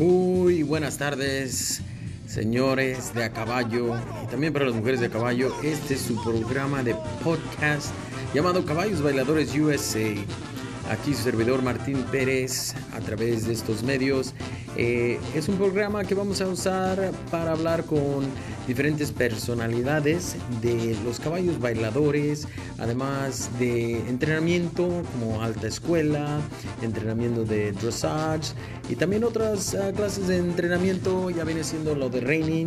Muy buenas tardes, señores de a caballo y también para las mujeres de a caballo. Este es su programa de podcast llamado Caballos Bailadores USA. Aquí su servidor Martín Pérez a través de estos medios. Eh, es un programa que vamos a usar para hablar con diferentes personalidades de los caballos bailadores, además de entrenamiento como alta escuela, entrenamiento de dressage y también otras uh, clases de entrenamiento, ya viene siendo lo de reining,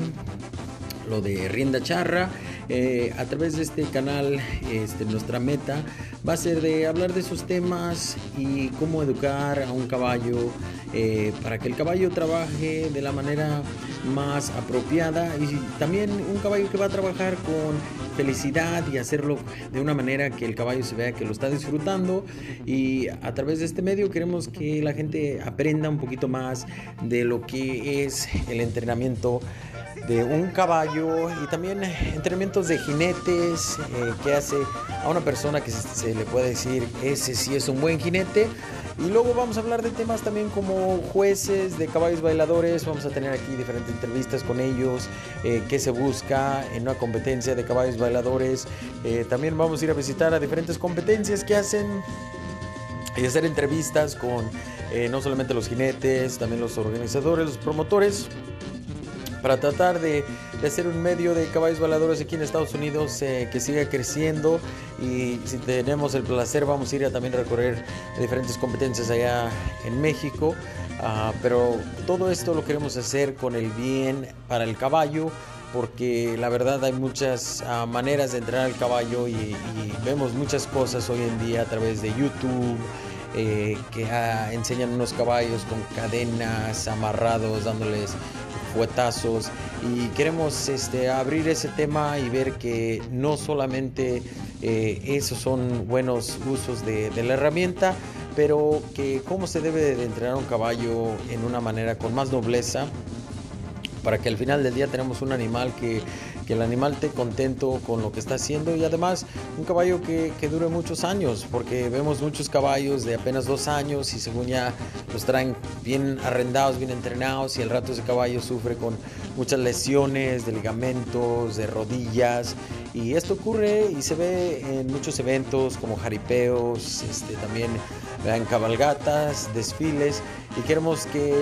lo de rienda charra. Eh, a través de este canal, este, nuestra meta va a ser de hablar de esos temas y cómo educar a un caballo eh, para que el caballo trabaje de la manera más apropiada y también un caballo que va a trabajar con felicidad y hacerlo de una manera que el caballo se vea que lo está disfrutando y a través de este medio queremos que la gente aprenda un poquito más de lo que es el entrenamiento de un caballo y también entrenamientos de jinetes eh, que hace a una persona que se, le puede decir ese sí es un buen jinete. Y luego vamos a hablar de temas también como jueces de caballos bailadores. Vamos a tener aquí diferentes entrevistas con ellos, eh, qué se busca en una competencia de caballos bailadores. Eh, también vamos a ir a visitar a diferentes competencias que hacen y hacer entrevistas con no solamente los jinetes, también los organizadores, los promotores para tratar de, hacer un medio de caballos bailadores aquí en Estados Unidos eh, que siga creciendo y si tenemos el placer vamos a ir a también recorrer diferentes competencias allá en México. Ah, pero todo esto lo queremos hacer con el bien para el caballo porque la verdad hay muchas ah, maneras de entrenar al caballo y, vemos muchas cosas hoy en día a través de YouTube. Eh, que ah, enseñan unos caballos con cadenas amarrados, dándoles fuetazos y queremos este, abrir ese tema y ver que no solamente eh, esos son buenos usos de, la herramienta, pero que cómo se debe de entrenar un caballo en una manera con más nobleza para que al final del día tenemos un animal que que el animal esté contento con lo que está haciendo y además un caballo que, que, dure muchos años, porque vemos muchos caballos de apenas dos años y según ya los traen bien arrendados, bien entrenados y el rato ese caballo sufre con muchas lesiones de ligamentos, de rodillas. Y esto ocurre y se ve en muchos eventos como jaripeos, este, también en cabalgatas, desfiles. Y queremos que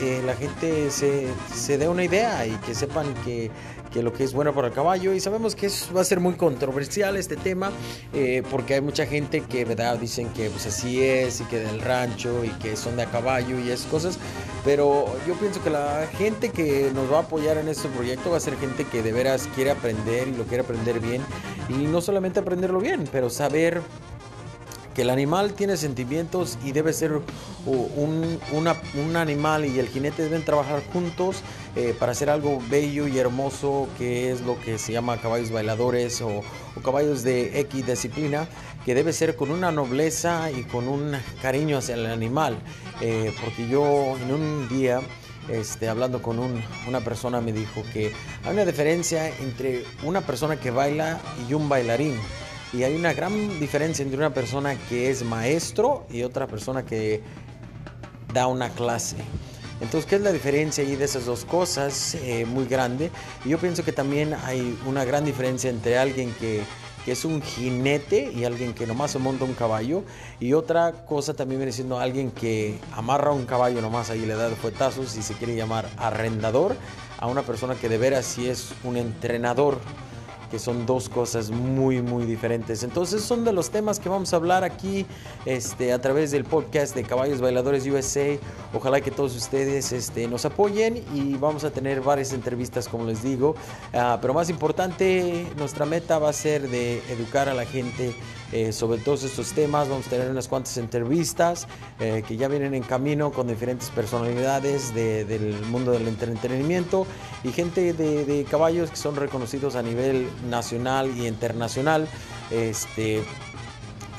eh, la gente se, se dé una idea y que sepan que que lo que es bueno para el caballo y sabemos que va a ser muy controversial este tema eh, porque hay mucha gente que verdad dicen que pues así es y que del rancho y que son de a caballo y esas cosas pero yo pienso que la gente que nos va a apoyar en este proyecto va a ser gente que de veras quiere aprender y lo quiere aprender bien y no solamente aprenderlo bien pero saber que el animal tiene sentimientos y debe ser un, un animal y el jinete deben trabajar juntos eh, para hacer algo bello y hermoso que es lo que se llama caballos bailadores o, caballos de X disciplina que debe ser con una nobleza y con un cariño hacia el animal. Eh, porque yo en un día este, hablando con una persona me dijo que hay una diferencia entre una persona que baila y un bailarín y hay una gran diferencia entre una persona que es maestro y otra persona que da una clase. Entonces, ¿qué es la diferencia ahí de esas dos cosas? Eh, muy grande. Y yo pienso que también hay una gran diferencia entre alguien que, que, es un jinete y alguien que nomás se monta un caballo. Y otra cosa también viene siendo alguien que amarra un caballo nomás ahí le da fuetazos y se quiere llamar arrendador a una persona que de veras sí es un entrenador que son dos cosas muy, muy diferentes. Entonces son de los temas que vamos a hablar aquí este, a través del podcast de Caballos Bailadores USA. Ojalá que todos ustedes este, nos apoyen y vamos a tener varias entrevistas, como les digo. Ah, pero más importante, nuestra meta va a ser de educar a la gente eh, sobre todos estos temas. Vamos a tener unas cuantas entrevistas eh, que ya vienen en camino con diferentes personalidades del mundo del entretenimiento y gente de, de caballos que son reconocidos a nivel nacional y internacional. Este,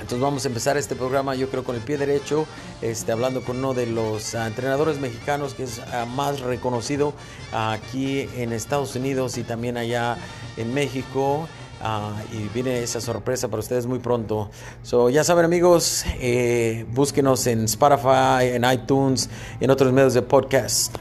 entonces vamos a empezar este programa yo creo con el pie derecho, este, hablando con uno de los entrenadores mexicanos que es ah, más reconocido aquí en Estados Unidos y también allá en México. Ah, y viene esa sorpresa para ustedes muy pronto. So, ya saben amigos, eh, búsquenos en Spotify, en iTunes, en otros medios de podcast.